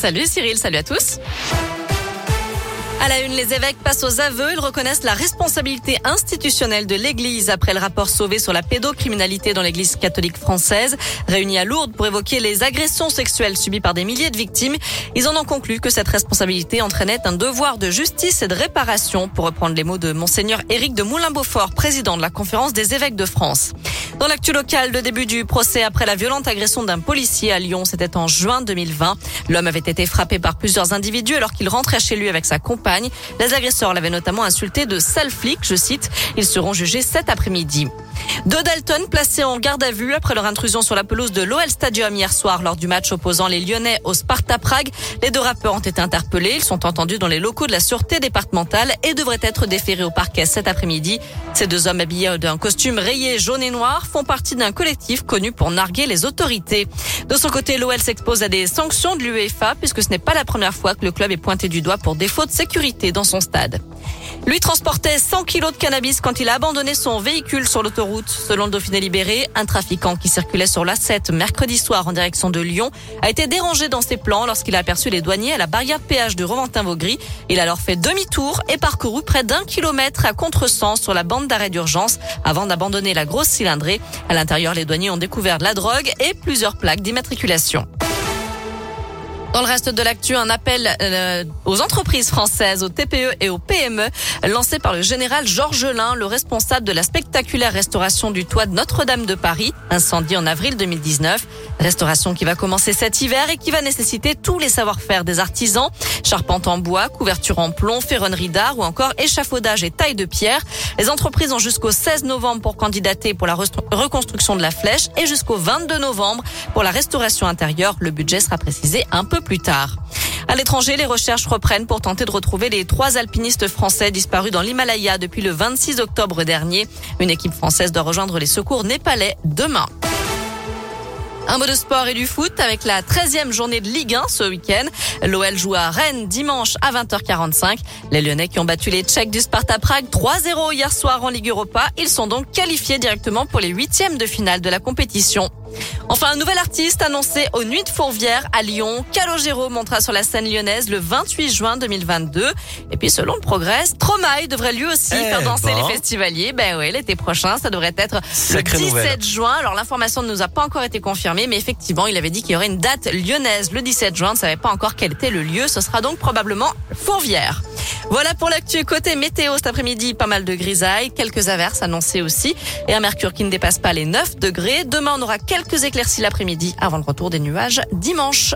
Salut Cyril, salut à tous. À la une, les évêques passent aux aveux. Ils reconnaissent la responsabilité institutionnelle de l'Église après le rapport sauvé sur la pédocriminalité dans l'Église catholique française. Réunis à Lourdes pour évoquer les agressions sexuelles subies par des milliers de victimes, ils en ont conclu que cette responsabilité entraînait un devoir de justice et de réparation, pour reprendre les mots de Monseigneur Éric de Moulin-Beaufort, président de la Conférence des évêques de France. Dans l'actu local, le début du procès après la violente agression d'un policier à Lyon, c'était en juin 2020. L'homme avait été frappé par plusieurs individus alors qu'il rentrait chez lui avec sa compagne. Les agresseurs l'avaient notamment insulté de sale flic, je cite. Ils seront jugés cet après-midi. Deux Dalton placés en garde à vue après leur intrusion sur la pelouse de l'OL Stadium hier soir lors du match opposant les Lyonnais au Sparta Prague. Les deux rappeurs ont été interpellés. Ils sont entendus dans les locaux de la sûreté départementale et devraient être déférés au parquet cet après-midi. Ces deux hommes habillés d'un costume rayé jaune et noir font partie d'un collectif connu pour narguer les autorités. De son côté, l'OL s'expose à des sanctions de l'UEFA puisque ce n'est pas la première fois que le club est pointé du doigt pour défaut de sécurité dans son stade. Lui transportait 100 kilos de cannabis quand il a abandonné son véhicule sur l'autoroute. Selon le Dauphiné Libéré, un trafiquant qui circulait sur l'A7 mercredi soir en direction de Lyon a été dérangé dans ses plans lorsqu'il a aperçu les douaniers à la barrière péage de Reventin-Vaugry. Il a alors fait demi-tour et parcouru près d'un kilomètre à contresens sur la bande d'arrêt d'urgence avant d'abandonner la grosse cylindrée. À l'intérieur, les douaniers ont découvert de la drogue et plusieurs plaques d'immatriculation. Dans le reste de l'actu, un appel euh, aux entreprises françaises, aux TPE et aux PME, lancé par le général Georges Lin, le responsable de la spectaculaire restauration du toit de Notre-Dame de Paris, incendie en avril 2019. Restauration qui va commencer cet hiver et qui va nécessiter tous les savoir-faire des artisans, charpente en bois, couverture en plomb, ferronnerie d'art ou encore échafaudage et taille de pierre. Les entreprises ont jusqu'au 16 novembre pour candidater pour la reconstruction de la flèche et jusqu'au 22 novembre pour la restauration intérieure. Le budget sera précisé un peu plus tard. À l'étranger, les recherches reprennent pour tenter de retrouver les trois alpinistes français disparus dans l'Himalaya depuis le 26 octobre dernier. Une équipe française doit rejoindre les secours népalais demain. Un mot de sport et du foot avec la 13e journée de Ligue 1 ce week-end. L'OL joue à Rennes dimanche à 20h45. Les Lyonnais qui ont battu les Tchèques du Sparta Prague 3-0 hier soir en Ligue Europa. Ils sont donc qualifiés directement pour les huitièmes de finale de la compétition. Enfin, un nouvel artiste annoncé aux Nuits de Fourvière à Lyon. Calogero montera sur la scène lyonnaise le 28 juin 2022. Et puis, selon le progrès, Stromae devrait lui aussi Eh faire danser ben. les festivaliers. Ben oui, l'été prochain, ça devrait être le 17 nouvelle. juin. Alors, l'information ne nous a pas encore été confirmée, mais effectivement, il avait dit qu'il y aurait une date lyonnaise le 17 juin. On ne savait pas encore quel était le lieu. Ce sera donc probablement Fourvière. Voilà pour l'actu côté météo cet après-midi, pas mal de grisailles, quelques averses annoncées aussi et un mercure qui ne dépasse pas les 9 degrés. Demain, on aura quelques éclaircies l'après-midi avant le retour des nuages dimanche.